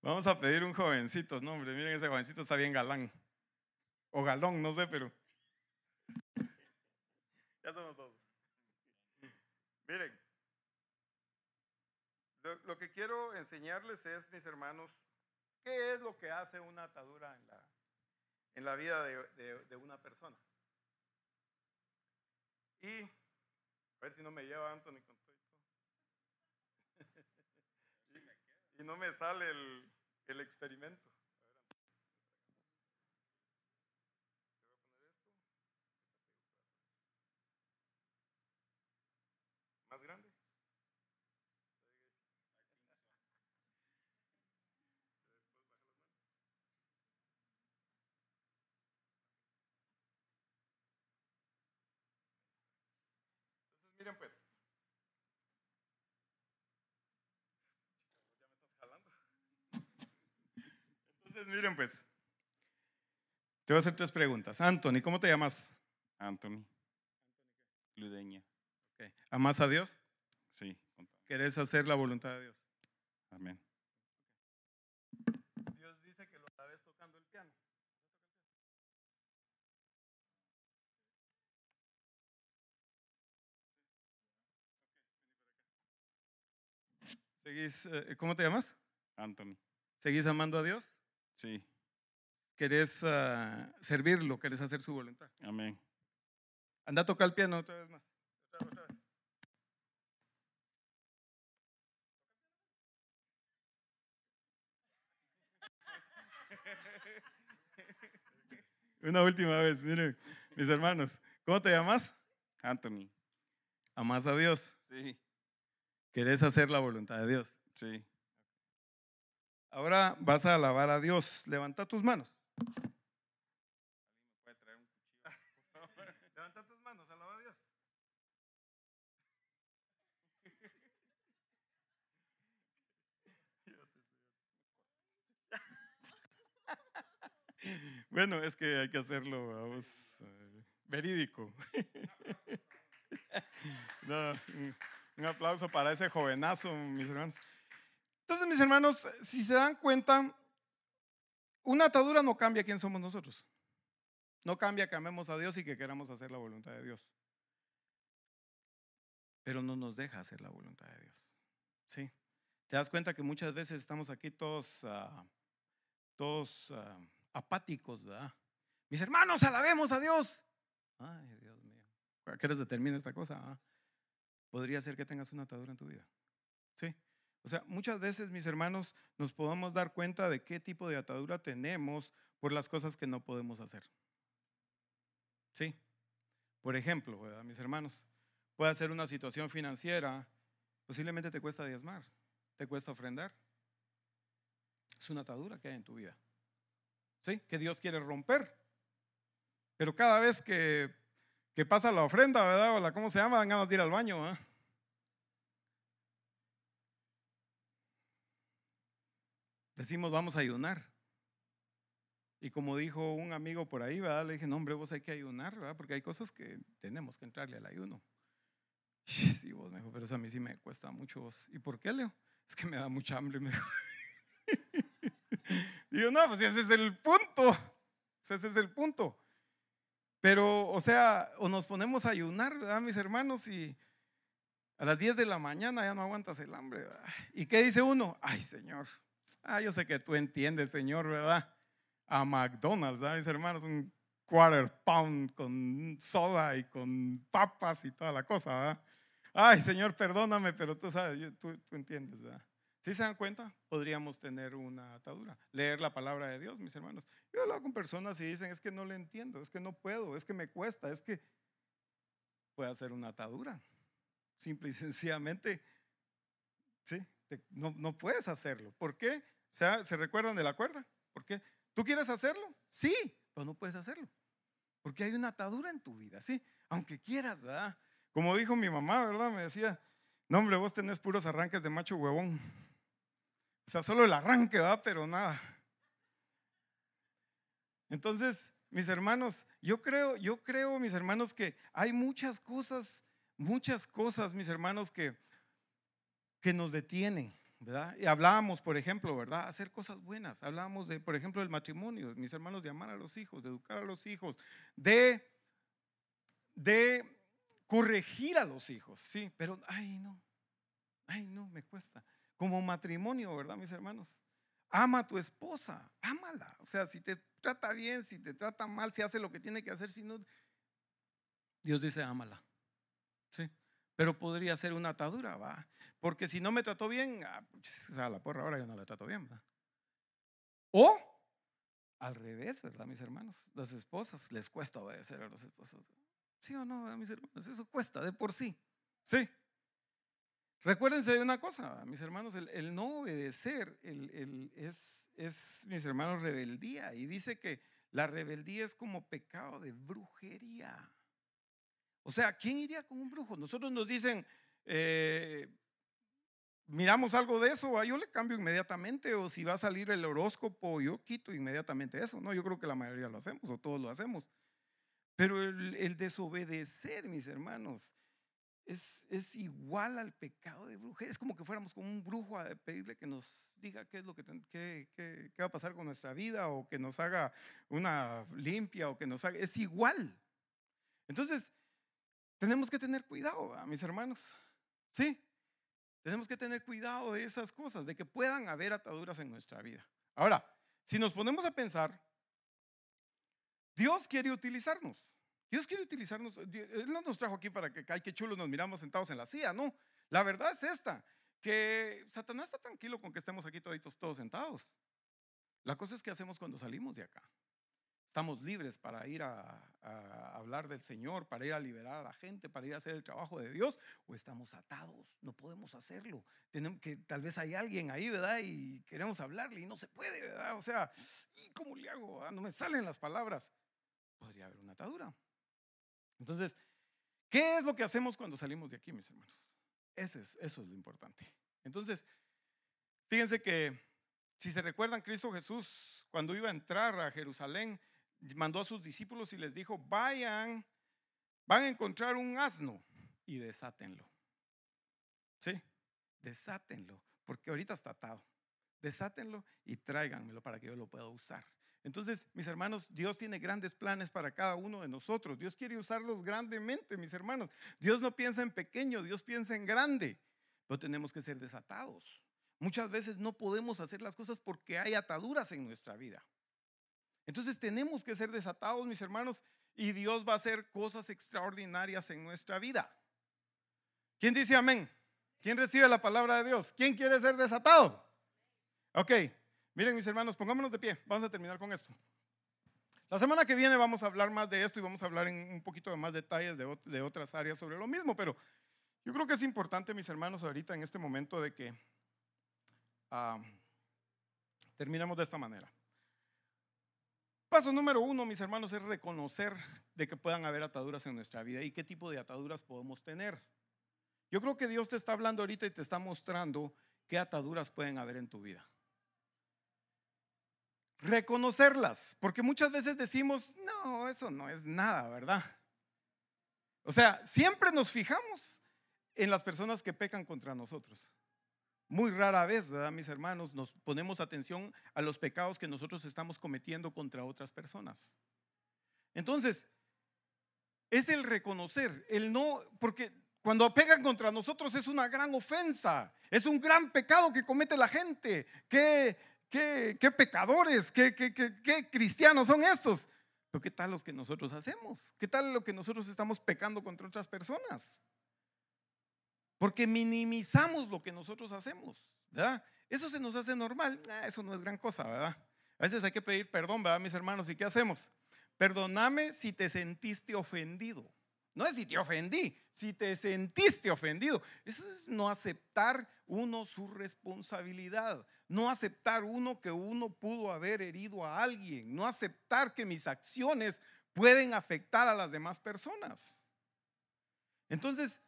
Vamos a pedir un jovencito. No, hombre, miren, ese jovencito está bien galán. O galón, no sé, pero. Ya somos todos. Miren, lo, que quiero enseñarles es, mis hermanos, qué es lo que hace una atadura en la, en la vida de, de una persona. Y a ver si no me lleva Anthony con todo y, y, no me sale el, el experimento. Entonces, miren pues. Te voy a hacer tres preguntas. Anthony, ¿cómo te llamas? Anthony. Ludeña. Okay. ¿Amas a Dios? Sí. ¿Querés hacer la voluntad de Dios? Amén. Eh, ¿Cómo te llamas? Anthony. ¿Seguís amando a Dios? Sí. ¿Querés uh, servirlo? ¿Querés hacer su voluntad? Amén. Anda a tocar el piano otra vez más. Otra, otra vez. Una última vez, miren, mis hermanos. ¿Cómo te llamas? Anthony. ¿Amas a Dios? Sí. ¿Querés hacer la voluntad de Dios? Sí. Ahora vas a alabar a Dios. Levanta tus manos. Levanta tus manos, alaba a Dios. Bueno, es que hay que hacerlo, vamos, eh, verídico. No. Un aplauso para ese jovenazo, mis hermanos. Entonces, mis hermanos, si se dan cuenta, una atadura no cambia quién somos nosotros. No cambia que amemos a Dios y que queramos hacer la voluntad de Dios. Pero no nos deja hacer la voluntad de Dios. ¿Sí? Te das cuenta que muchas veces estamos aquí todos, uh, todos uh, apáticos, ¿verdad? Mis hermanos, alabemos a Dios. Ay, Dios mío. ¿A qué hora se termina esta cosa? Ah? podría ser que tengas una atadura en tu vida. ¿Sí? O sea, muchas veces, mis hermanos, nos podemos dar cuenta de qué tipo de atadura tenemos por las cosas que no podemos hacer. ¿Sí? Por ejemplo, mis hermanos, puede ser una situación financiera, posiblemente te cuesta diezmar, te cuesta ofrendar. Es una atadura que hay en tu vida. ¿Sí? Que Dios quiere romper. Pero cada vez que que pasa la ofrenda, ¿verdad? O la, ¿cómo se llama? Dan ganas de ir al baño, decimos vamos a ayunar. Y como dijo un amigo por ahí, ¿verdad? le dije, no, hombre, vos hay que ayunar, ¿verdad? porque hay cosas que tenemos que entrarle al ayuno. Sí, vos me dijo, pero eso a mí sí me cuesta mucho. ¿Y por qué, Leo? Es que me da mucha hambre. Me dijo. Digo, no, pues ese es el punto. Ese es el punto. Pero, o sea, o nos ponemos a ayunar, ¿verdad, mis hermanos? Y a las 10 de la mañana ya no aguantas el hambre, ¿verdad? ¿Y qué dice uno? Ay, Señor. Ah, yo sé que tú entiendes, Señor, ¿verdad? A McDonald's, ¿verdad, mis hermanos? Un quarter pound con soda y con papas y toda la cosa, ¿verdad? Ay, Señor, perdóname, pero tú sabes, tú, tú entiendes, ¿verdad? Si se dan cuenta, podríamos tener una atadura. Leer la palabra de Dios, mis hermanos. Yo he hablado con personas y dicen, es que no le entiendo, es que no puedo, es que me cuesta, es que puede hacer una atadura. Simple y sencillamente, sí, no, no, puedes hacerlo. ¿Por qué? ¿Se, ¿Se recuerdan de la cuerda? ¿Por qué? ¿Tú quieres hacerlo? Sí, pero no puedes hacerlo. Porque hay una atadura en tu vida, ¿sí? Aunque quieras, ¿verdad? Como dijo mi mamá, ¿verdad? Me decía, no, hombre, vos tenés puros arranques de macho huevón. O sea, solo el arranque, va, pero nada. Entonces, mis hermanos, yo creo, yo creo, mis hermanos, que hay muchas cosas, muchas cosas, mis hermanos, que, que nos detienen, Y hablábamos, por ejemplo, ¿verdad? Hacer cosas buenas. Hablábamos de, por ejemplo, del matrimonio, mis hermanos, de amar a los hijos, de educar a los hijos, de, de corregir a los hijos, sí, pero, ay, no, ay, no, me cuesta como matrimonio, ¿verdad, mis hermanos? Ama a tu esposa, ámala. O sea, si te trata bien, si te trata mal, si hace lo que tiene que hacer, si no, Dios dice, ámala. Sí. Pero podría ser una atadura, ¿va? Porque si no me trató bien, ah, a la porra, ahora yo no la trato bien. O al revés, ¿verdad, mis hermanos? Las esposas les cuesta obedecer a los esposos. ¿Sí o no, mis hermanos? Eso cuesta de por sí. Sí. Recuérdense de una cosa, mis hermanos, el, no obedecer es, es, mis hermanos, rebeldía. Y dice que la rebeldía es como pecado de brujería. O sea, ¿quién iría con un brujo? Nosotros nos dicen, eh, miramos algo de eso, yo le cambio inmediatamente, o si va a salir el horóscopo, yo quito inmediatamente eso. No, yo creo que la mayoría lo hacemos, o todos lo hacemos. Pero el desobedecer, mis hermanos, es, igual al pecado de brujería. Es como que fuéramos como un brujo a pedirle que nos diga qué es lo que, qué, va a pasar con nuestra vida o que nos haga una limpia o que nos haga. Es igual. Entonces, tenemos que tener cuidado, mis hermanos. Sí, tenemos que tener cuidado de esas cosas, de que puedan haber ataduras en nuestra vida. Ahora, si nos ponemos a pensar, Dios quiere utilizarnos. Dios quiere utilizarnos, Él no nos trajo aquí para que, ay, qué chulo nos miramos sentados en la silla, no. La verdad es esta, que Satanás está tranquilo con que estemos aquí todos, todos sentados. La cosa es que hacemos cuando salimos de acá. Estamos libres para ir a, hablar del Señor, para ir a liberar a la gente, para ir a hacer el trabajo de Dios, o estamos atados, no podemos hacerlo. Tenemos que, tal vez hay alguien ahí, ¿verdad? Y queremos hablarle y no se puede, ¿verdad? O sea, ¿y cómo le hago? Ah, no me salen las palabras. Podría haber una atadura. Entonces, ¿qué es lo que hacemos cuando salimos de aquí, mis hermanos? Ese es, eso es lo importante. Entonces, fíjense que si se recuerdan, Cristo Jesús, cuando iba a entrar a Jerusalén, mandó a sus discípulos y les dijo, vayan, van a encontrar un asno y desátenlo. ¿Sí? Desátenlo, porque ahorita está atado. Desátenlo y tráiganmelo para que yo lo pueda usar. Entonces, mis hermanos, Dios tiene grandes planes para cada uno de nosotros. Dios quiere usarlos grandemente, mis hermanos. Dios no piensa en pequeño, Dios piensa en grande. Pero tenemos que ser desatados. Muchas veces no podemos hacer las cosas porque hay ataduras en nuestra vida. Entonces tenemos que ser desatados, mis hermanos, y Dios va a hacer cosas extraordinarias en nuestra vida. ¿Quién dice amén? ¿Quién recibe la palabra de Dios? ¿Quién quiere ser desatado? Ok, Miren mis hermanos, pongámonos de pie. Vamos a terminar con esto. La semana que viene vamos a hablar más de esto y vamos a hablar en un poquito de más detalles de, otras áreas sobre lo mismo, pero yo creo que es importante, mis hermanos, ahorita en este momento de que uh, terminemos de esta manera. Paso número uno, mis hermanos, es reconocer de que puedan haber ataduras en nuestra vida y qué tipo de ataduras podemos tener. Yo creo que Dios te está hablando ahorita y te está mostrando qué ataduras pueden haber en tu vida. reconocerlas, porque muchas veces decimos, no, eso no es nada, ¿verdad? O sea, siempre nos fijamos en las personas que pecan contra nosotros. Muy rara vez, ¿verdad, mis hermanos? Nos ponemos atención a los pecados que nosotros estamos cometiendo contra otras personas. Entonces, es el reconocer, el no, porque cuando pegan contra nosotros es una gran ofensa, es un gran pecado que comete la gente. ¿Qué, qué, qué pecadores, qué, qué, qué cristianos son estos? Pero ¿qué tal los que nosotros hacemos? ¿Qué tal lo que nosotros estamos pecando contra otras personas? Porque minimizamos lo que nosotros hacemos, ¿verdad? Eso se nos hace normal, ah, eso no es gran cosa, ¿verdad? A veces hay que pedir perdón, ¿verdad, mis hermanos? ¿Y qué hacemos? Perdóname si te sentiste ofendido. No es si te ofendí, si te sentiste ofendido. Eso es no aceptar uno su responsabilidad, no aceptar uno que uno pudo haber herido a alguien, no aceptar que mis acciones pueden afectar a las demás personas. Entonces,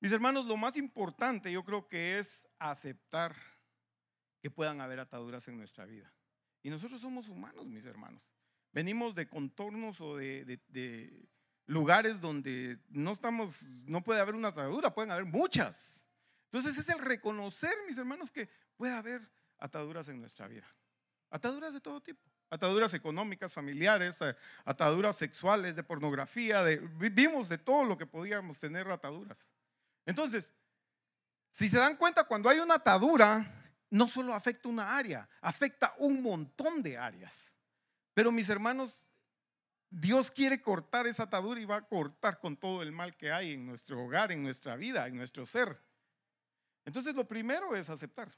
mis hermanos, lo más importante yo creo que es aceptar que puedan haber ataduras en nuestra vida. Y nosotros somos humanos, mis hermanos. Venimos de contornos o de, lugares donde no estamos, no puede haber una atadura, pueden haber muchas. Entonces es el reconocer, mis hermanos, que puede haber ataduras en nuestra vida. Ataduras de todo tipo. Ataduras económicas, familiares, eh, ataduras sexuales, de pornografía, de, de todo lo que podíamos tener ataduras. Entonces, si se dan cuenta, cuando hay una atadura, no solo afecta una área, afecta un montón de áreas. Pero mis hermanos, Dios quiere cortar esa atadura y va a cortar con todo el mal que hay en nuestro hogar, en nuestra vida, en nuestro ser. Entonces, lo primero es aceptar.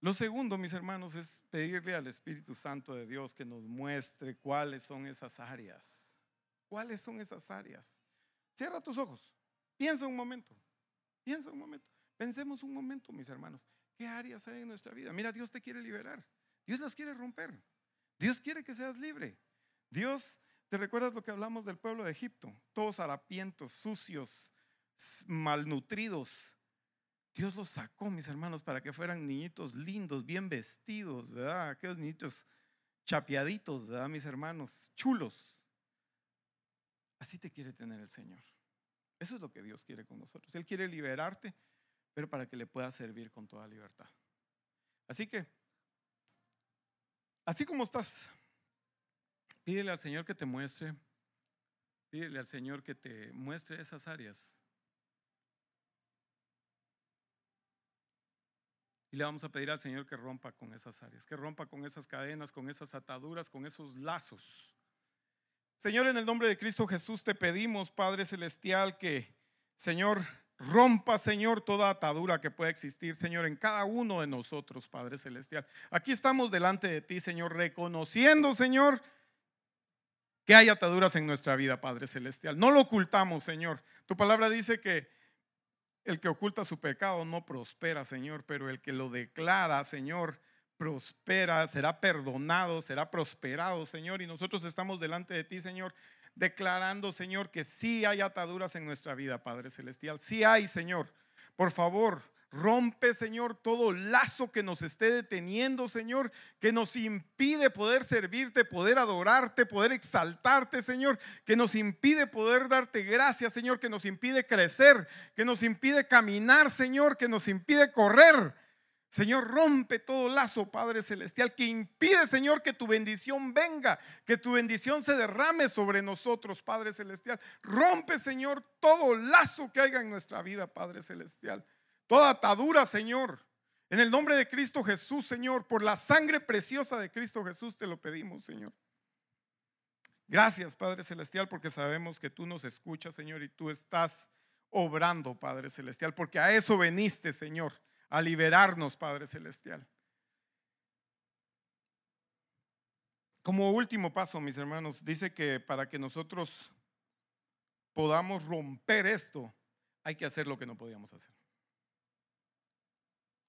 Lo segundo, mis hermanos, es pedirle al Espíritu Santo de Dios que nos muestre cuáles son esas áreas. ¿Cuáles son esas áreas? Cierra tus ojos. Piensa un momento. Piensa un momento. Pensemos un momento, mis hermanos. ¿Qué áreas hay en nuestra vida? Mira, Dios te quiere liberar. Dios las quiere romper. Dios quiere que seas libre. Dios, ¿te recuerdas lo que hablamos del pueblo de Egipto? Todos harapientos, sucios, malnutridos. Dios los sacó, mis hermanos, para que fueran niñitos lindos, bien vestidos, ¿verdad? Aquellos niñitos chapeaditos, ¿verdad, mis hermanos? Chulos. Así te quiere tener el Señor. Eso es lo que Dios quiere con nosotros. Él quiere liberarte, pero para que le puedas servir con toda libertad. Así que, así como estás, pídele al Señor que te muestre, pídele al Señor que te muestre esas áreas. Y le vamos a pedir al Señor que rompa con esas áreas, que rompa con esas cadenas, con esas ataduras, con esos lazos Señor, en el nombre de Cristo Jesús te pedimos, Padre Celestial, que, Señor, rompa, Señor, toda atadura que pueda existir, Señor, en cada uno de nosotros, Padre Celestial. Aquí estamos delante de ti, Señor, reconociendo, Señor, que hay ataduras en nuestra vida, Padre Celestial. No lo ocultamos, Señor. Tu palabra dice que el que oculta su pecado no prospera, Señor, pero el que lo declara, Señor, prospera, será perdonado, será prosperado, Señor. Y nosotros estamos delante de ti, Señor, declarando, Señor, que sí hay ataduras en nuestra vida, Padre Celestial. Sí hay, Señor. Por favor, rompe, Señor, todo lazo que nos esté deteniendo, Señor, que nos impide poder servirte, poder adorarte, poder exaltarte, Señor, que nos impide poder darte gracias, Señor, que nos impide crecer, que nos impide caminar, Señor, que nos impide correr. Señor, rompe todo lazo, Padre Celestial, que impide, Señor, que tu bendición venga, que tu bendición se derrame sobre nosotros, Padre Celestial. Rompe, Señor, todo lazo que haya en nuestra vida, Padre Celestial. Toda atadura, Señor. En el nombre de Cristo Jesús, Señor, por la sangre preciosa de Cristo Jesús te lo pedimos, Señor. Gracias, Padre Celestial, porque sabemos que tú nos escuchas, Señor, y tú estás obrando, Padre Celestial, porque a eso veniste, Señor a liberarnos, Padre Celestial. Como último paso, mis hermanos, dice que para que nosotros podamos romper esto, hay que hacer lo que no podíamos hacer.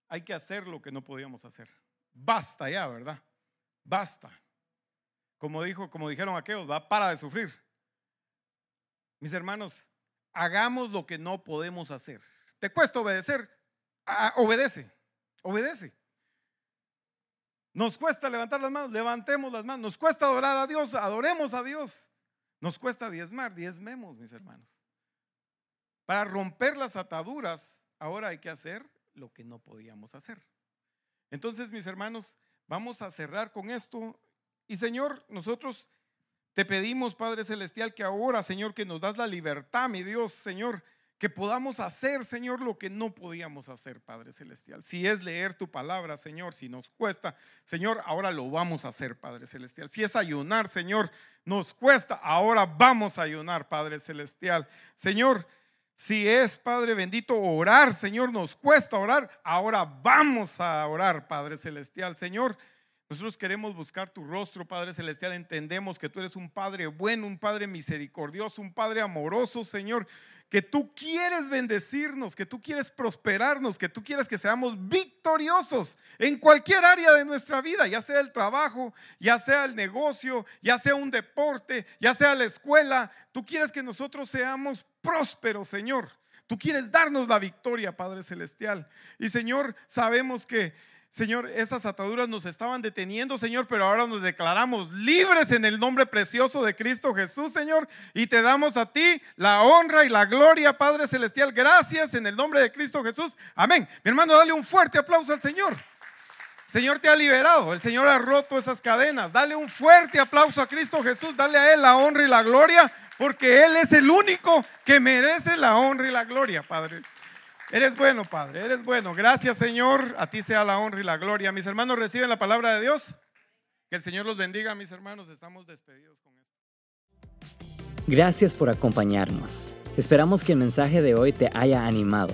Hay que hacer lo que no podíamos hacer. Basta ya, ¿verdad? Basta. Como dijo, como dijeron aquellos, va para de sufrir. Mis hermanos, hagamos lo que no podemos hacer. ¿Te cuesta obedecer? Obedece, obedece. Nos cuesta levantar las manos, levantemos las manos. Nos cuesta adorar a Dios, adoremos a Dios. Nos cuesta diezmar, diezmemos, mis hermanos. Para romper las ataduras, ahora hay que hacer lo que no podíamos hacer. Entonces, mis hermanos, vamos a cerrar con esto. Y Señor, nosotros te pedimos, Padre Celestial, que ahora, Señor, que nos das la libertad, mi Dios, Señor, que podamos hacer, Señor, lo que no podíamos hacer, Padre Celestial. Si es leer tu palabra, Señor, si nos cuesta, Señor, ahora lo vamos a hacer, Padre Celestial. Si es ayunar, Señor, nos cuesta, ahora vamos a ayunar, Padre Celestial. Señor, si es, Padre bendito, orar, Señor, nos cuesta orar, ahora vamos a orar, Padre Celestial. Señor, nosotros queremos buscar tu rostro, Padre Celestial. Entendemos que tú eres un Padre bueno, un Padre misericordioso, un Padre amoroso, Señor. Que tú quieres bendecirnos, que tú quieres prosperarnos, que tú quieres que seamos victoriosos en cualquier área de nuestra vida, ya sea el trabajo, ya sea el negocio, ya sea un deporte, ya sea la escuela. Tú quieres que nosotros seamos prósperos, Señor. Tú quieres darnos la victoria, Padre Celestial. Y Señor, sabemos que Señor, esas ataduras nos estaban deteniendo, Señor, pero ahora nos declaramos libres en el nombre precioso de Cristo Jesús, Señor, y te damos a ti la honra y la gloria, Padre Celestial. Gracias en el nombre de Cristo Jesús. Amén. Mi hermano, dale un fuerte aplauso al Señor. Señor te ha liberado, el Señor ha roto esas cadenas. Dale un fuerte aplauso a Cristo Jesús, dale a Él la honra y la gloria, porque Él es el único que merece la honra y la gloria, Padre. Eres bueno, Padre, eres bueno. Gracias, Señor. A ti sea la honra y la gloria. Mis hermanos reciben la palabra de Dios. Que el Señor los bendiga, mis hermanos. Estamos despedidos con esto. Gracias por acompañarnos. Esperamos que el mensaje de hoy te haya animado.